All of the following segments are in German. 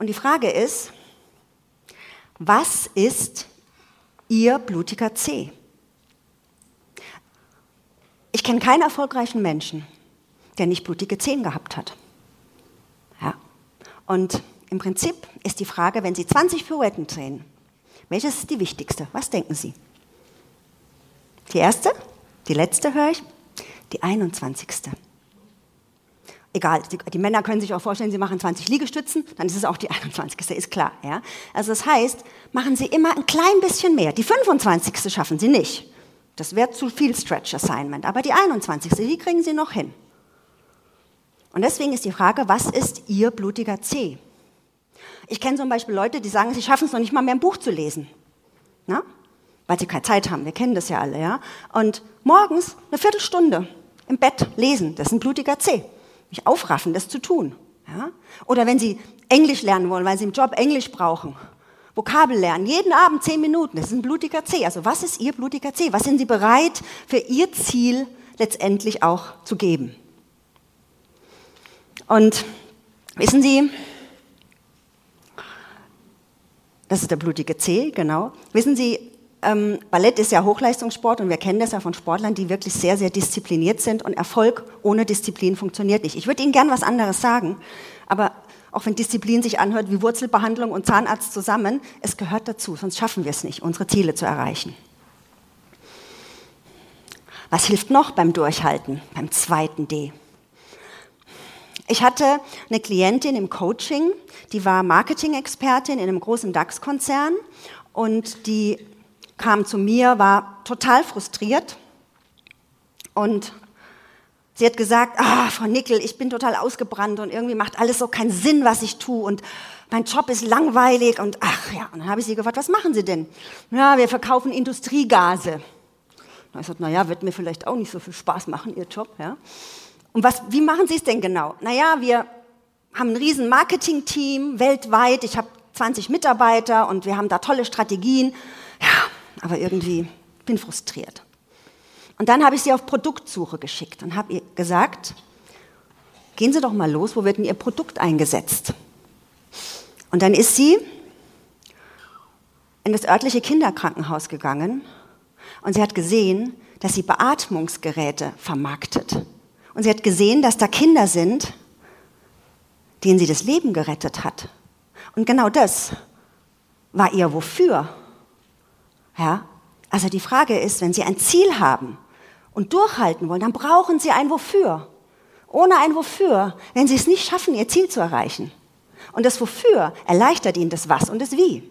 Und die Frage ist, was ist Ihr blutiger C? Ich kenne keinen erfolgreichen Menschen, der nicht blutige Zehen gehabt hat. Ja. Und im Prinzip ist die Frage, wenn Sie 20 Pirouetten drehen, welches ist die wichtigste? Was denken Sie? Die erste? Die letzte höre ich? Die 21 egal, die, die, Männer können sich auch vorstellen, sie machen 20 Liegestützen, dann ist es auch die 21. ist klar. Ja? Also das heißt, machen sie immer ein klein bisschen mehr. Die 25. schaffen sie nicht. Das wäre zu viel Stretch Assignment. Aber die 21. die kriegen sie noch hin. Und deswegen ist die Frage, was ist ihr blutiger C? Ich kenne zum Beispiel Leute, die sagen, sie schaffen es noch nicht mal mehr ein Buch zu lesen. Na? Weil sie keine Zeit haben. Wir kennen das ja alle. Ja? Und morgens eine Viertelstunde im Bett lesen, das ist ein blutiger C mich aufraffen, das zu tun. Ja? Oder wenn Sie Englisch lernen wollen, weil Sie im Job Englisch brauchen. Vokabel lernen, jeden Abend zehn Minuten, das ist ein blutiger C. Also was ist Ihr blutiger C? Was sind Sie bereit für Ihr Ziel letztendlich auch zu geben? Und wissen Sie, das ist der blutige C, genau. Wissen Sie, ähm, Ballett ist ja Hochleistungssport und wir kennen das ja von Sportlern, die wirklich sehr, sehr diszipliniert sind und Erfolg ohne Disziplin funktioniert nicht. Ich würde Ihnen gern was anderes sagen, aber auch wenn Disziplin sich anhört wie Wurzelbehandlung und Zahnarzt zusammen, es gehört dazu, sonst schaffen wir es nicht, unsere Ziele zu erreichen. Was hilft noch beim Durchhalten, beim zweiten D? Ich hatte eine Klientin im Coaching, die war Marketing-Expertin in einem großen DAX-Konzern und die kam zu mir, war total frustriert und sie hat gesagt, ah, Frau Nickel, ich bin total ausgebrannt und irgendwie macht alles so keinen Sinn, was ich tue und mein Job ist langweilig und ach ja, und dann habe ich sie gefragt, was machen Sie denn? Ja, wir verkaufen Industriegase. Und ich sagte, naja, wird mir vielleicht auch nicht so viel Spaß machen, Ihr Job, ja. Und was, wie machen Sie es denn genau? Naja, wir haben ein riesen Marketing-Team weltweit. Ich habe 20 Mitarbeiter und wir haben da tolle Strategien. Aber irgendwie bin frustriert. Und dann habe ich sie auf Produktsuche geschickt und habe ihr gesagt, gehen Sie doch mal los, wo wird denn Ihr Produkt eingesetzt? Und dann ist sie in das örtliche Kinderkrankenhaus gegangen und sie hat gesehen, dass sie Beatmungsgeräte vermarktet. Und sie hat gesehen, dass da Kinder sind, denen sie das Leben gerettet hat. Und genau das war ihr Wofür. Ja? Also die Frage ist, wenn Sie ein Ziel haben und durchhalten wollen, dann brauchen Sie ein Wofür. Ohne ein Wofür, wenn Sie es nicht schaffen, Ihr Ziel zu erreichen. Und das Wofür erleichtert Ihnen das Was und das Wie.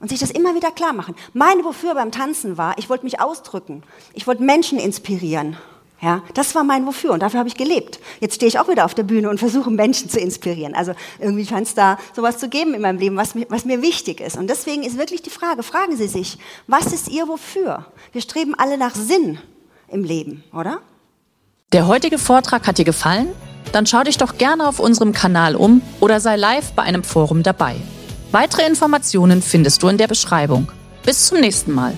Und sich das immer wieder klar machen. Mein Wofür beim Tanzen war, ich wollte mich ausdrücken. Ich wollte Menschen inspirieren. Ja, das war mein Wofür und dafür habe ich gelebt. Jetzt stehe ich auch wieder auf der Bühne und versuche Menschen zu inspirieren. Also irgendwie scheint es da sowas zu geben in meinem Leben, was was mir wichtig ist. Und deswegen ist wirklich die Frage, fragen Sie sich, was ist Ihr Wofür? Wir streben alle nach Sinn im Leben, oder? Der heutige Vortrag hat dir gefallen? Dann schau dich doch gerne auf unserem Kanal um oder sei live bei einem Forum dabei. Weitere Informationen findest du in der Beschreibung. Bis zum nächsten Mal.